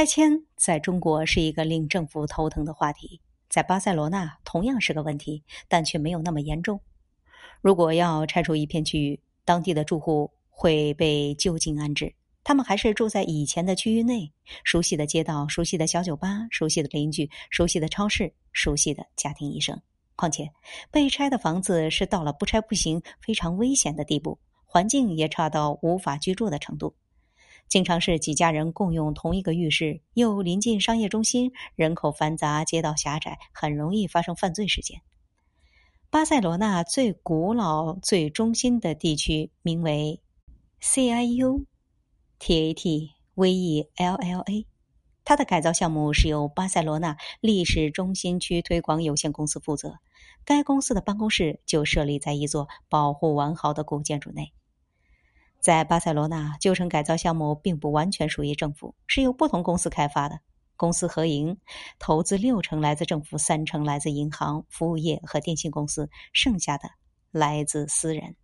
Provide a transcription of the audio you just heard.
拆迁在中国是一个令政府头疼的话题，在巴塞罗那同样是个问题，但却没有那么严重。如果要拆除一片区域，当地的住户会被就近安置，他们还是住在以前的区域内，熟悉的街道、熟悉的小酒吧、熟悉的邻居、熟悉的超市、熟悉的家庭医生。况且，被拆的房子是到了不拆不行、非常危险的地步，环境也差到无法居住的程度。经常是几家人共用同一个浴室，又临近商业中心，人口繁杂，街道狭窄，很容易发生犯罪事件。巴塞罗那最古老、最中心的地区名为 CIU TAT VELLA，它的改造项目是由巴塞罗那历史中心区推广有限公司负责，该公司的办公室就设立在一座保护完好的古建筑内。在巴塞罗那，旧城改造项目并不完全属于政府，是由不同公司开发的。公司合营，投资六成来自政府，三成来自银行、服务业和电信公司，剩下的来自私人。